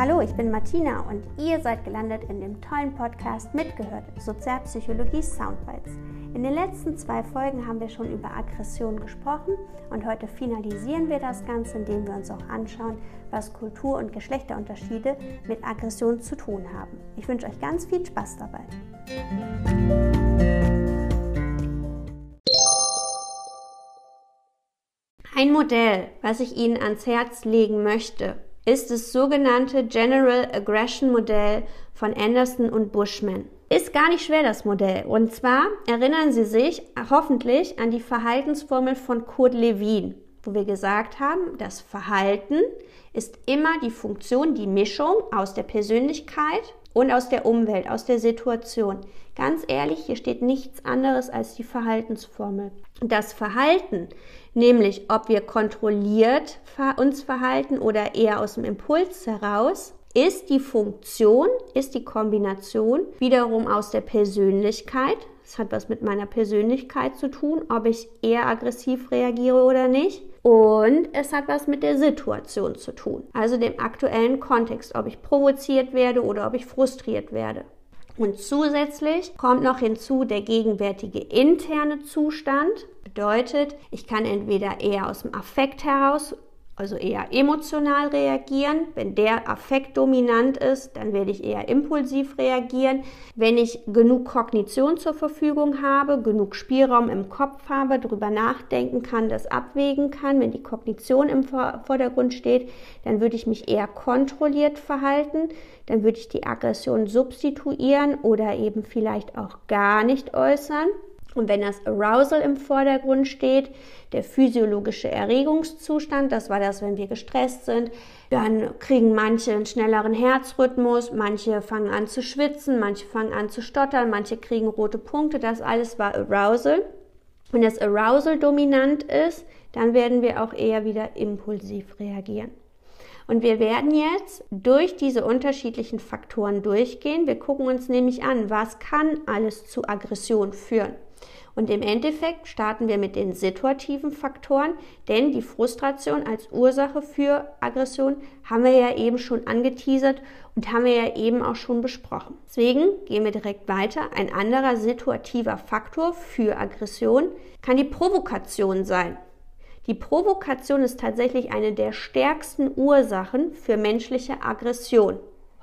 Hallo, ich bin Martina und ihr seid gelandet in dem tollen Podcast Mitgehört, Sozialpsychologie Soundbites. In den letzten zwei Folgen haben wir schon über Aggression gesprochen und heute finalisieren wir das Ganze, indem wir uns auch anschauen, was Kultur- und Geschlechterunterschiede mit Aggression zu tun haben. Ich wünsche euch ganz viel Spaß dabei. Ein Modell, was ich Ihnen ans Herz legen möchte, ist das sogenannte General Aggression Modell von Anderson und Bushman. Ist gar nicht schwer das Modell. Und zwar erinnern Sie sich hoffentlich an die Verhaltensformel von Kurt Lewin, wo wir gesagt haben, das Verhalten ist immer die Funktion, die Mischung aus der Persönlichkeit und aus der Umwelt, aus der Situation. Ganz ehrlich, hier steht nichts anderes als die Verhaltensformel. Das Verhalten, nämlich ob wir kontrolliert uns verhalten oder eher aus dem Impuls heraus, ist die Funktion, ist die Kombination wiederum aus der Persönlichkeit. Das hat was mit meiner Persönlichkeit zu tun, ob ich eher aggressiv reagiere oder nicht. Und es hat was mit der Situation zu tun, also dem aktuellen Kontext, ob ich provoziert werde oder ob ich frustriert werde. Und zusätzlich kommt noch hinzu der gegenwärtige interne Zustand. Bedeutet, ich kann entweder eher aus dem Affekt heraus also eher emotional reagieren. Wenn der Affekt dominant ist, dann werde ich eher impulsiv reagieren. Wenn ich genug Kognition zur Verfügung habe, genug Spielraum im Kopf habe, darüber nachdenken kann, das abwägen kann, wenn die Kognition im Vordergrund steht, dann würde ich mich eher kontrolliert verhalten. Dann würde ich die Aggression substituieren oder eben vielleicht auch gar nicht äußern. Und wenn das Arousal im Vordergrund steht, der physiologische Erregungszustand, das war das, wenn wir gestresst sind, dann kriegen manche einen schnelleren Herzrhythmus, manche fangen an zu schwitzen, manche fangen an zu stottern, manche kriegen rote Punkte, das alles war Arousal. Wenn das Arousal dominant ist, dann werden wir auch eher wieder impulsiv reagieren. Und wir werden jetzt durch diese unterschiedlichen Faktoren durchgehen. Wir gucken uns nämlich an, was kann alles zu Aggression führen. Und im Endeffekt starten wir mit den situativen Faktoren, denn die Frustration als Ursache für Aggression haben wir ja eben schon angeteasert und haben wir ja eben auch schon besprochen. Deswegen gehen wir direkt weiter. Ein anderer situativer Faktor für Aggression kann die Provokation sein. Die Provokation ist tatsächlich eine der stärksten Ursachen für menschliche Aggression.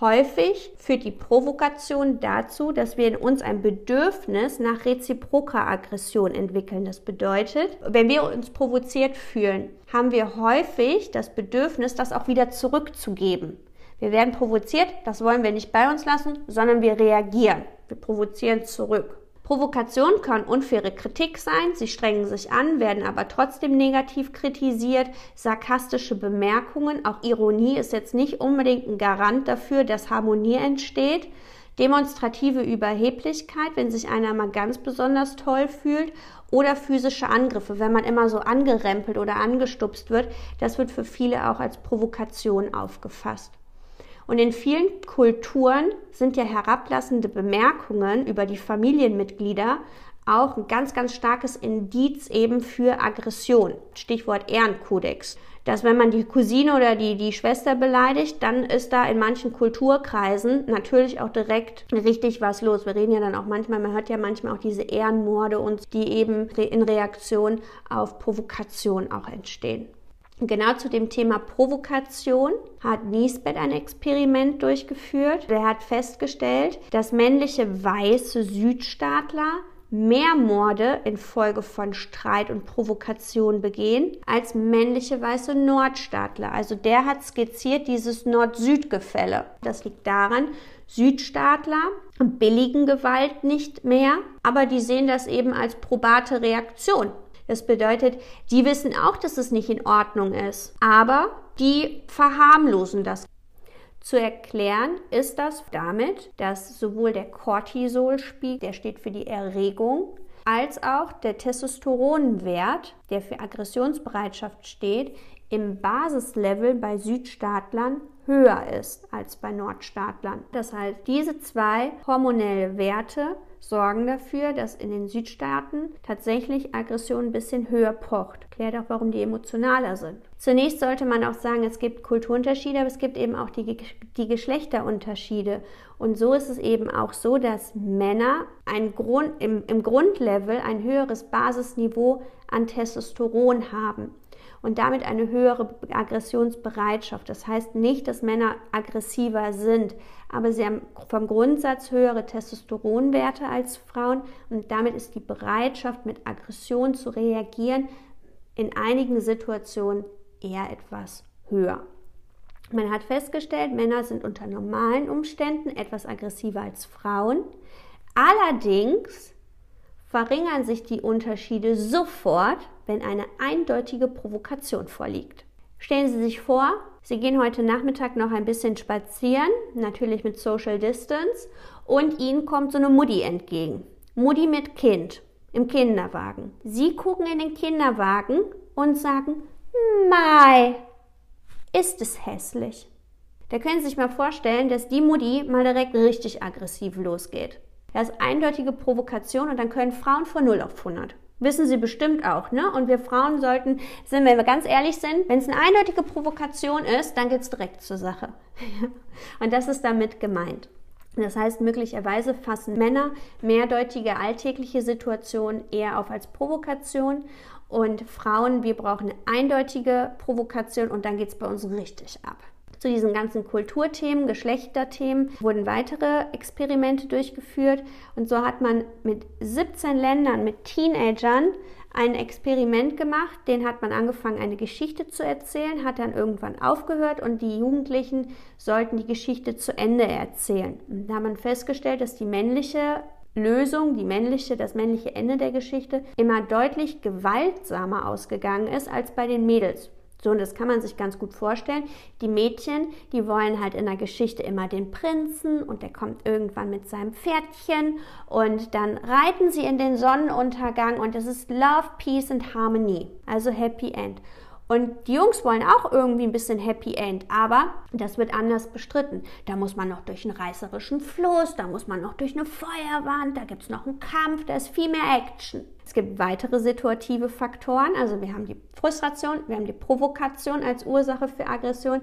Häufig führt die Provokation dazu, dass wir in uns ein Bedürfnis nach reziproker Aggression entwickeln. Das bedeutet, wenn wir uns provoziert fühlen, haben wir häufig das Bedürfnis, das auch wieder zurückzugeben. Wir werden provoziert, das wollen wir nicht bei uns lassen, sondern wir reagieren. Wir provozieren zurück. Provokation kann unfaire Kritik sein, sie strengen sich an, werden aber trotzdem negativ kritisiert, sarkastische Bemerkungen, auch Ironie ist jetzt nicht unbedingt ein Garant dafür, dass Harmonie entsteht, demonstrative Überheblichkeit, wenn sich einer mal ganz besonders toll fühlt. Oder physische Angriffe, wenn man immer so angerempelt oder angestupst wird, das wird für viele auch als Provokation aufgefasst. Und in vielen Kulturen sind ja herablassende Bemerkungen über die Familienmitglieder auch ein ganz, ganz starkes Indiz eben für Aggression. Stichwort Ehrenkodex. Dass wenn man die Cousine oder die, die Schwester beleidigt, dann ist da in manchen Kulturkreisen natürlich auch direkt richtig was los. Wir reden ja dann auch manchmal, man hört ja manchmal auch diese Ehrenmorde und die eben in Reaktion auf Provokation auch entstehen. Genau zu dem Thema Provokation hat Niesbett ein Experiment durchgeführt. Er hat festgestellt, dass männliche weiße Südstaatler mehr Morde infolge von Streit und Provokation begehen als männliche weiße Nordstaatler. Also der hat skizziert dieses Nord-Süd-Gefälle. Das liegt daran, Südstaatler billigen Gewalt nicht mehr, aber die sehen das eben als probate Reaktion das bedeutet, die wissen auch, dass es nicht in Ordnung ist, aber die verharmlosen das. Zu erklären ist das damit, dass sowohl der Cortisolspiegel, der steht für die Erregung, als auch der Testosteronwert, der für Aggressionsbereitschaft steht, im Basislevel bei Südstaatlern höher ist als bei Nordstaatlern. Das heißt, diese zwei hormonelle Werte sorgen dafür, dass in den Südstaaten tatsächlich Aggression ein bisschen höher pocht. Klärt auch, warum die emotionaler sind. Zunächst sollte man auch sagen, es gibt Kulturunterschiede, aber es gibt eben auch die, die Geschlechterunterschiede. Und so ist es eben auch so, dass Männer ein Grund, im, im Grundlevel ein höheres Basisniveau an Testosteron haben und damit eine höhere Aggressionsbereitschaft. Das heißt nicht, dass Männer aggressiver sind, aber sie haben vom Grundsatz höhere Testosteronwerte als Frauen und damit ist die Bereitschaft, mit Aggression zu reagieren, in einigen Situationen eher etwas höher. Man hat festgestellt, Männer sind unter normalen Umständen etwas aggressiver als Frauen. Allerdings verringern sich die Unterschiede sofort, wenn eine eindeutige Provokation vorliegt. Stellen Sie sich vor, Sie gehen heute Nachmittag noch ein bisschen spazieren, natürlich mit Social Distance, und Ihnen kommt so eine Mutti entgegen. Mutti mit Kind im Kinderwagen. Sie gucken in den Kinderwagen und sagen, Mai, ist es hässlich. Da können Sie sich mal vorstellen, dass die Mutti mal direkt richtig aggressiv losgeht. Das ist eindeutige Provokation und dann können Frauen von 0 auf 100. Wissen Sie bestimmt auch, ne? Und wir Frauen sollten, sind, wenn wir ganz ehrlich sind, wenn es eine eindeutige Provokation ist, dann geht's direkt zur Sache. und das ist damit gemeint. Das heißt, möglicherweise fassen Männer mehrdeutige alltägliche Situationen eher auf als Provokation und Frauen, wir brauchen eine eindeutige Provokation und dann geht's bei uns richtig ab. Zu diesen ganzen Kulturthemen, Geschlechterthemen wurden weitere Experimente durchgeführt und so hat man mit 17 Ländern, mit Teenagern ein Experiment gemacht, den hat man angefangen, eine Geschichte zu erzählen, hat dann irgendwann aufgehört und die Jugendlichen sollten die Geschichte zu Ende erzählen. Und da hat man festgestellt, dass die männliche Lösung, die männliche, das männliche Ende der Geschichte immer deutlich gewaltsamer ausgegangen ist als bei den Mädels. So, und das kann man sich ganz gut vorstellen. Die Mädchen, die wollen halt in der Geschichte immer den Prinzen und der kommt irgendwann mit seinem Pferdchen und dann reiten sie in den Sonnenuntergang und es ist Love, Peace and Harmony, also Happy End. Und die Jungs wollen auch irgendwie ein bisschen Happy End, aber das wird anders bestritten. Da muss man noch durch einen reißerischen Fluss, da muss man noch durch eine Feuerwand, da gibt es noch einen Kampf, da ist viel mehr Action. Es gibt weitere situative Faktoren, also wir haben die Frustration, wir haben die Provokation als Ursache für Aggression,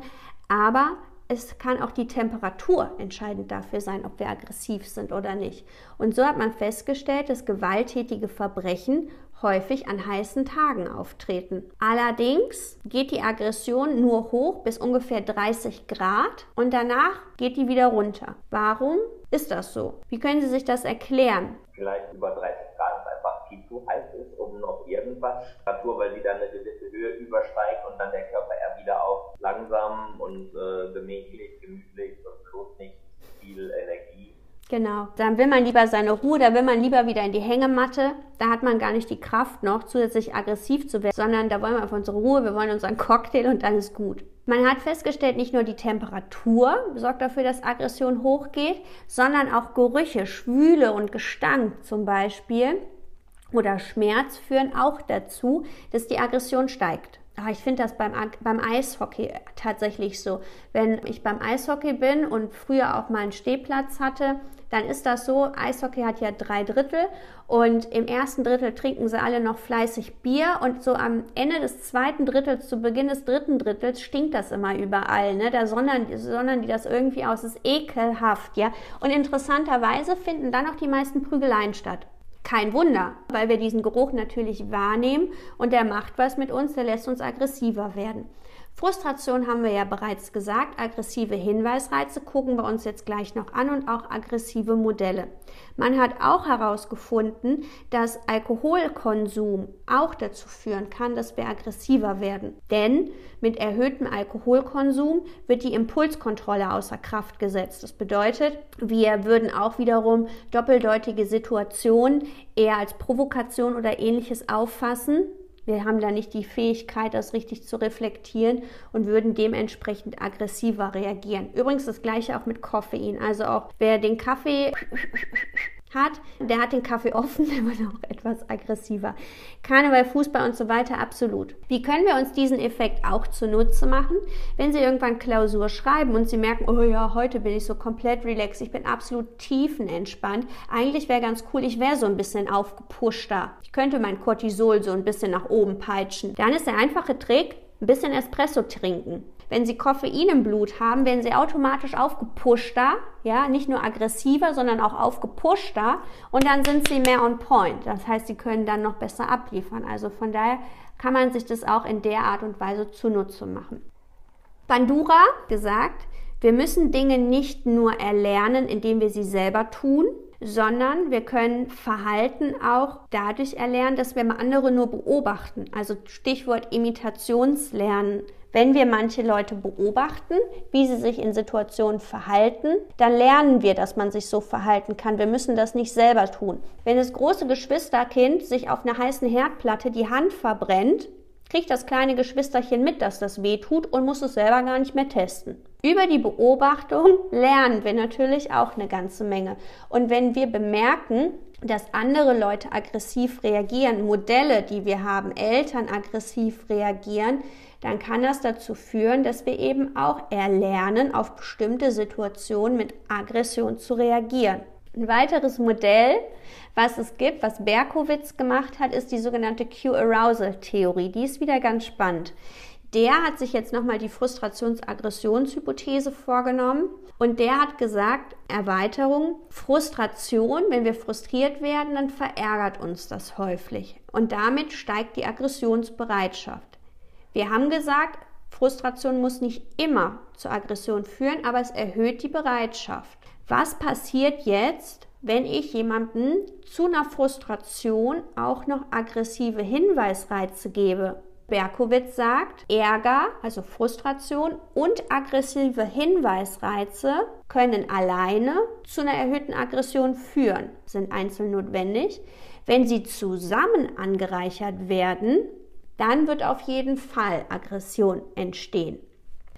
aber es kann auch die Temperatur entscheidend dafür sein, ob wir aggressiv sind oder nicht. Und so hat man festgestellt, dass gewalttätige Verbrechen häufig an heißen Tagen auftreten. Allerdings geht die Aggression nur hoch bis ungefähr 30 Grad und danach geht die wieder runter. Warum ist das so? Wie können Sie sich das erklären? Vielleicht über 30 Grad ist einfach viel zu heiß ist, um noch irgendwas Temperatur, weil sie dann eine gewisse Höhe übersteigt und dann der Körper eher wieder auf langsam und äh, gemächlich, gemütlich und bloß nicht viel Energie Genau. Dann will man lieber seine Ruhe, da will man lieber wieder in die Hängematte. Da hat man gar nicht die Kraft noch, zusätzlich aggressiv zu werden, sondern da wollen wir auf unsere Ruhe, wir wollen unseren Cocktail und ist gut. Man hat festgestellt, nicht nur die Temperatur sorgt dafür, dass Aggression hochgeht, sondern auch Gerüche, Schwüle und Gestank zum Beispiel oder Schmerz führen auch dazu, dass die Aggression steigt. Ich finde das beim, beim Eishockey tatsächlich so. Wenn ich beim Eishockey bin und früher auch mal einen Stehplatz hatte, dann ist das so, Eishockey hat ja drei Drittel und im ersten Drittel trinken sie alle noch fleißig Bier und so am Ende des zweiten Drittels, zu Beginn des dritten Drittels stinkt das immer überall, ne? Da sondern, sondern die das irgendwie aus, ist ekelhaft, ja. Und interessanterweise finden dann auch die meisten Prügeleien statt. Kein Wunder, weil wir diesen Geruch natürlich wahrnehmen und der macht was mit uns, der lässt uns aggressiver werden. Frustration haben wir ja bereits gesagt. Aggressive Hinweisreize gucken wir uns jetzt gleich noch an und auch aggressive Modelle. Man hat auch herausgefunden, dass Alkoholkonsum auch dazu führen kann, dass wir aggressiver werden. Denn mit erhöhtem Alkoholkonsum wird die Impulskontrolle außer Kraft gesetzt. Das bedeutet, wir würden auch wiederum doppeldeutige Situationen eher als Provokation oder ähnliches auffassen wir haben da nicht die Fähigkeit, das richtig zu reflektieren und würden dementsprechend aggressiver reagieren. Übrigens das gleiche auch mit Koffein. Also auch wer den Kaffee hat, der hat den Kaffee offen, der wird auch etwas aggressiver. Karneval, Fußball und so weiter, absolut. Wie können wir uns diesen Effekt auch zunutze machen? Wenn Sie irgendwann Klausur schreiben und Sie merken, oh ja, heute bin ich so komplett relaxed, ich bin absolut tiefenentspannt. Eigentlich wäre ganz cool, ich wäre so ein bisschen aufgepushter. Ich könnte mein Cortisol so ein bisschen nach oben peitschen. Dann ist der einfache Trick, ein bisschen Espresso trinken. Wenn Sie Koffein im Blut haben, werden Sie automatisch aufgepushter, ja, nicht nur aggressiver, sondern auch aufgepushter und dann sind Sie mehr on point. Das heißt, Sie können dann noch besser abliefern. Also von daher kann man sich das auch in der Art und Weise zunutze machen. Bandura gesagt, wir müssen Dinge nicht nur erlernen, indem wir sie selber tun, sondern wir können Verhalten auch dadurch erlernen, dass wir andere nur beobachten. Also Stichwort Imitationslernen. Wenn wir manche Leute beobachten, wie sie sich in Situationen verhalten, dann lernen wir, dass man sich so verhalten kann. Wir müssen das nicht selber tun. Wenn das große Geschwisterkind sich auf einer heißen Herdplatte die Hand verbrennt, kriegt das kleine Geschwisterchen mit, dass das weh tut und muss es selber gar nicht mehr testen. Über die Beobachtung lernen wir natürlich auch eine ganze Menge. Und wenn wir bemerken, dass andere Leute aggressiv reagieren, Modelle, die wir haben, Eltern aggressiv reagieren, dann kann das dazu führen, dass wir eben auch erlernen, auf bestimmte Situationen mit Aggression zu reagieren. Ein weiteres Modell, was es gibt, was Berkowitz gemacht hat, ist die sogenannte Q-Arousal-Theorie. Die ist wieder ganz spannend. Der hat sich jetzt nochmal die Frustrations-Aggressionshypothese vorgenommen und der hat gesagt, Erweiterung, Frustration, wenn wir frustriert werden, dann verärgert uns das häufig und damit steigt die Aggressionsbereitschaft. Wir haben gesagt, Frustration muss nicht immer zur Aggression führen, aber es erhöht die Bereitschaft. Was passiert jetzt, wenn ich jemanden zu einer Frustration auch noch aggressive Hinweisreize gebe? Berkowitz sagt, Ärger, also Frustration und aggressive Hinweisreize können alleine zu einer erhöhten Aggression führen, sind einzeln notwendig. Wenn sie zusammen angereichert werden, dann wird auf jeden Fall Aggression entstehen.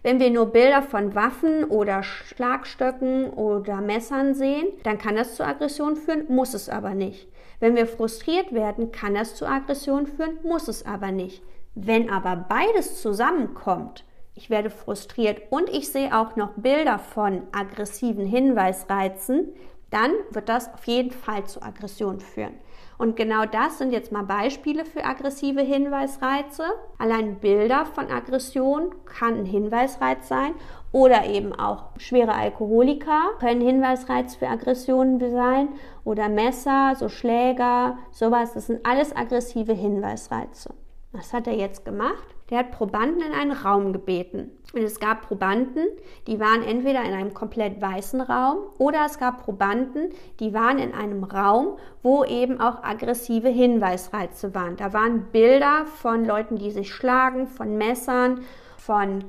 Wenn wir nur Bilder von Waffen oder Schlagstöcken oder Messern sehen, dann kann das zu Aggression führen, muss es aber nicht. Wenn wir frustriert werden, kann das zu Aggression führen, muss es aber nicht. Wenn aber beides zusammenkommt, ich werde frustriert und ich sehe auch noch Bilder von aggressiven Hinweisreizen, dann wird das auf jeden Fall zu Aggression führen. Und genau das sind jetzt mal Beispiele für aggressive Hinweisreize. Allein Bilder von Aggression kann ein Hinweisreiz sein oder eben auch schwere Alkoholiker können Hinweisreiz für Aggressionen sein oder Messer, so Schläger, sowas. Das sind alles aggressive Hinweisreize. Was hat er jetzt gemacht? Der hat Probanden in einen Raum gebeten. Und es gab Probanden, die waren entweder in einem komplett weißen Raum oder es gab Probanden, die waren in einem Raum, wo eben auch aggressive Hinweisreize waren. Da waren Bilder von Leuten, die sich schlagen, von Messern, von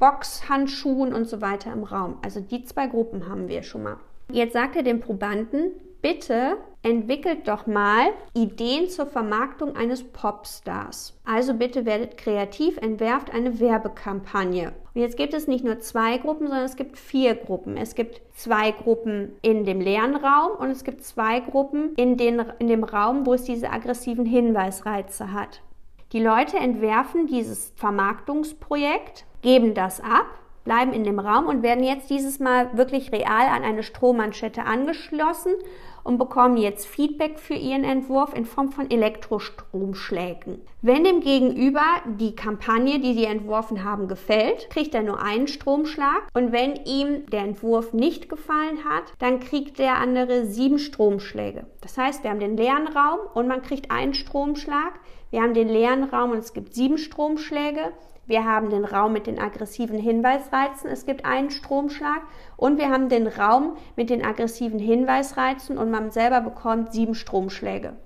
Boxhandschuhen und so weiter im Raum. Also die zwei Gruppen haben wir schon mal. Jetzt sagt er dem Probanden, bitte entwickelt doch mal Ideen zur Vermarktung eines Popstars. Also bitte werdet kreativ, entwerft eine Werbekampagne. Und jetzt gibt es nicht nur zwei Gruppen, sondern es gibt vier Gruppen. Es gibt zwei Gruppen in dem leeren Raum und es gibt zwei Gruppen in, den, in dem Raum, wo es diese aggressiven Hinweisreize hat. Die Leute entwerfen dieses Vermarktungsprojekt, geben das ab bleiben in dem Raum und werden jetzt dieses Mal wirklich real an eine Strommanschette angeschlossen und bekommen jetzt Feedback für ihren Entwurf in Form von Elektrostromschlägen. Wenn dem Gegenüber die Kampagne, die sie entworfen haben, gefällt, kriegt er nur einen Stromschlag und wenn ihm der Entwurf nicht gefallen hat, dann kriegt der andere sieben Stromschläge. Das heißt, wir haben den leeren Raum und man kriegt einen Stromschlag. Wir haben den leeren Raum und es gibt sieben Stromschläge. Wir haben den Raum mit den aggressiven Hinweisreizen, es gibt einen Stromschlag und wir haben den Raum mit den aggressiven Hinweisreizen und man selber bekommt sieben Stromschläge.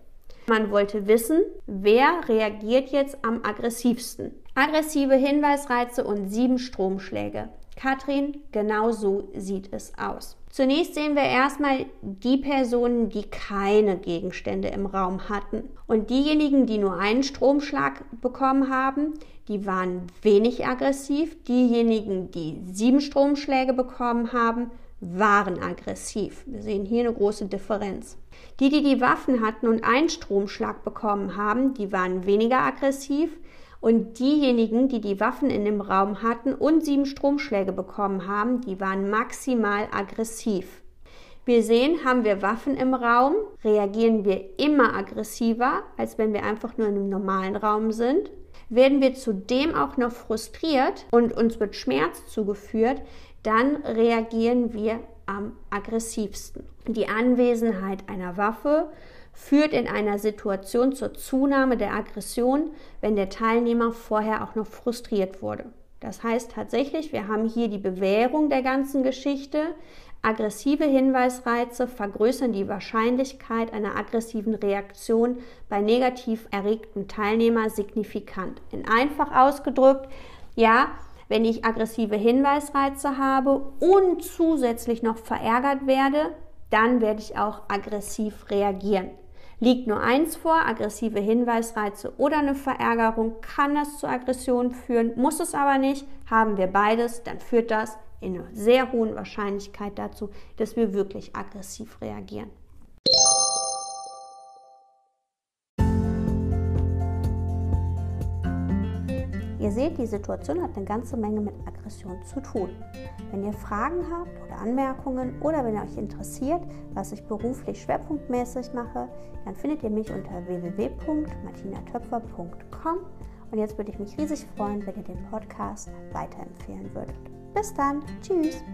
Man wollte wissen, wer reagiert jetzt am aggressivsten. Aggressive Hinweisreize und sieben Stromschläge. Katrin, genau so sieht es aus. Zunächst sehen wir erstmal die Personen, die keine Gegenstände im Raum hatten. Und diejenigen, die nur einen Stromschlag bekommen haben, die waren wenig aggressiv. Diejenigen, die sieben Stromschläge bekommen haben, waren aggressiv. Wir sehen hier eine große Differenz. Die, die die Waffen hatten und einen Stromschlag bekommen haben, die waren weniger aggressiv. Und diejenigen, die die Waffen in dem Raum hatten und sieben Stromschläge bekommen haben, die waren maximal aggressiv. Wir sehen, haben wir Waffen im Raum, reagieren wir immer aggressiver, als wenn wir einfach nur in einem normalen Raum sind. Werden wir zudem auch noch frustriert und uns wird Schmerz zugeführt, dann reagieren wir am aggressivsten. Die Anwesenheit einer Waffe führt in einer Situation zur Zunahme der Aggression, wenn der Teilnehmer vorher auch noch frustriert wurde. Das heißt tatsächlich, wir haben hier die Bewährung der ganzen Geschichte. Aggressive Hinweisreize vergrößern die Wahrscheinlichkeit einer aggressiven Reaktion bei negativ erregtem Teilnehmer signifikant. In einfach ausgedrückt, ja, wenn ich aggressive Hinweisreize habe und zusätzlich noch verärgert werde, dann werde ich auch aggressiv reagieren. Liegt nur eins vor, aggressive Hinweisreize oder eine Verärgerung, kann das zu Aggression führen, muss es aber nicht. Haben wir beides, dann führt das einer sehr hohen Wahrscheinlichkeit dazu, dass wir wirklich aggressiv reagieren. Ihr seht, die Situation hat eine ganze Menge mit Aggression zu tun. Wenn ihr Fragen habt oder Anmerkungen oder wenn ihr euch interessiert, was ich beruflich schwerpunktmäßig mache, dann findet ihr mich unter www.martinatöpfer.com. Und jetzt würde ich mich riesig freuen, wenn ihr den Podcast weiterempfehlen würdet. Bis dann, tschüss!